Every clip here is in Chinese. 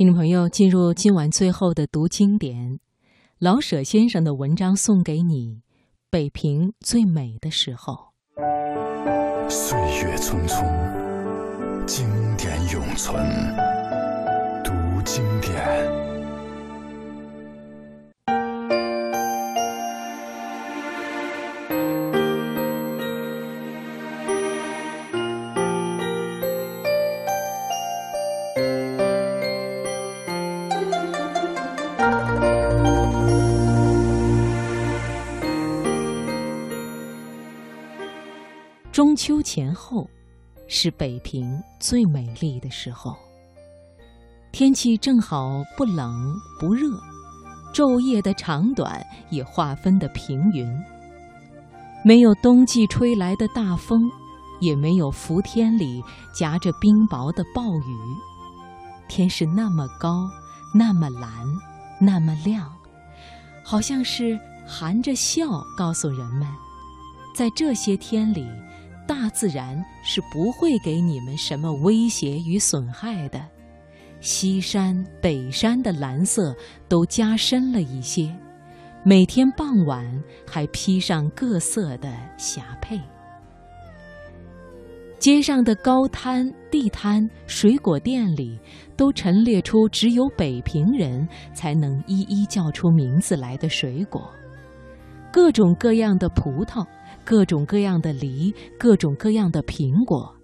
听众朋友，进入今晚最后的读经典，老舍先生的文章送给你。北平最美的时候，岁月匆匆，经典永存。读经典。中秋前后，是北平最美丽的时候。天气正好不冷不热，昼夜的长短也划分的平匀。没有冬季吹来的大风，也没有伏天里夹着冰雹的暴雨。天是那么高，那么蓝，那么亮，好像是含着笑告诉人们，在这些天里。大自然是不会给你们什么威胁与损害的，西山、北山的蓝色都加深了一些，每天傍晚还披上各色的霞帔。街上的高摊、地摊、水果店里，都陈列出只有北平人才能一一叫出名字来的水果，各种各样的葡萄。各种各样的梨，各种各样的苹果，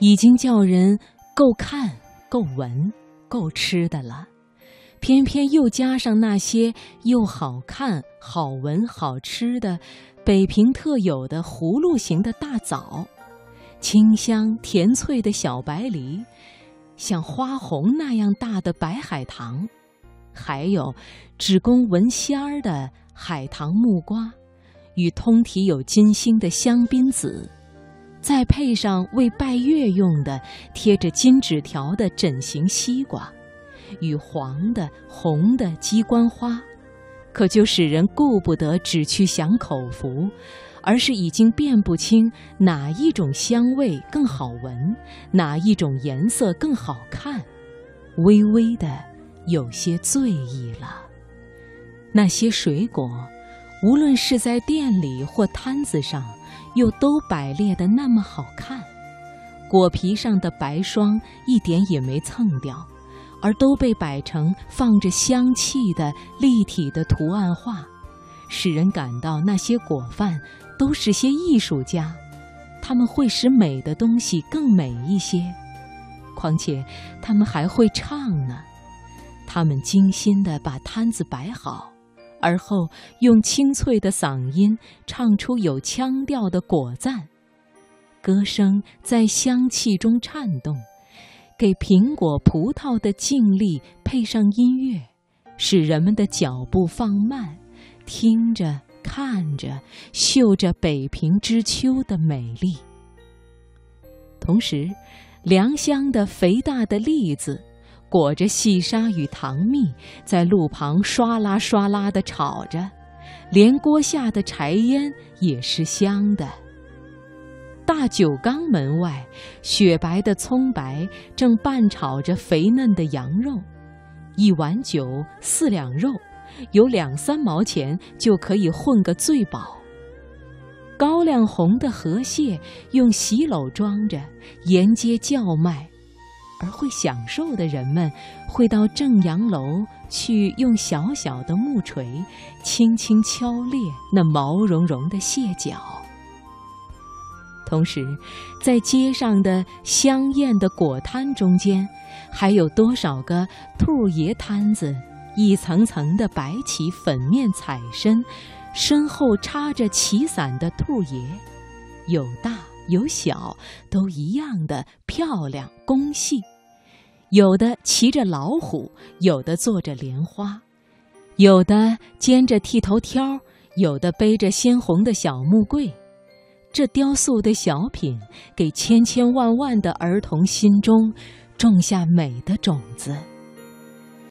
已经叫人够看、够闻、够吃的了。偏偏又加上那些又好看、好闻、好吃的北平特有的葫芦形的大枣，清香甜脆的小白梨，像花红那样大的白海棠，还有只供闻仙儿的海棠木瓜。与通体有金星的香槟紫，再配上为拜月用的贴着金纸条的枕形西瓜，与黄的、红的鸡冠花，可就使人顾不得只去享口福，而是已经辨不清哪一种香味更好闻，哪一种颜色更好看，微微的有些醉意了。那些水果。无论是在店里或摊子上，又都摆列的那么好看，果皮上的白霜一点也没蹭掉，而都被摆成放着香气的立体的图案画，使人感到那些果贩都是些艺术家，他们会使美的东西更美一些，况且他们还会唱呢，他们精心地把摊子摆好。而后用清脆的嗓音唱出有腔调的果赞，歌声在香气中颤动，给苹果、葡萄的静立配上音乐，使人们的脚步放慢，听着、看着、嗅着北平之秋的美丽。同时，良乡的肥大的栗子。裹着细沙与糖蜜，在路旁唰啦唰啦地炒着，连锅下的柴烟也是香的。大酒缸门外，雪白的葱白正拌炒着肥嫩的羊肉，一碗酒四两肉，有两三毛钱就可以混个醉饱。高粱红的河蟹用席篓装着，沿街叫卖。而会享受的人们，会到正阳楼去，用小小的木锤轻轻敲裂那毛茸茸的蟹脚。同时，在街上的香艳的果摊中间，还有多少个兔爷摊子，一层层的摆起粉面彩身，身后插着旗伞的兔爷，有大。有小都一样的漂亮工细，有的骑着老虎，有的坐着莲花，有的肩着剃头挑，有的背着鲜红的小木柜。这雕塑的小品，给千千万万的儿童心中种下美的种子。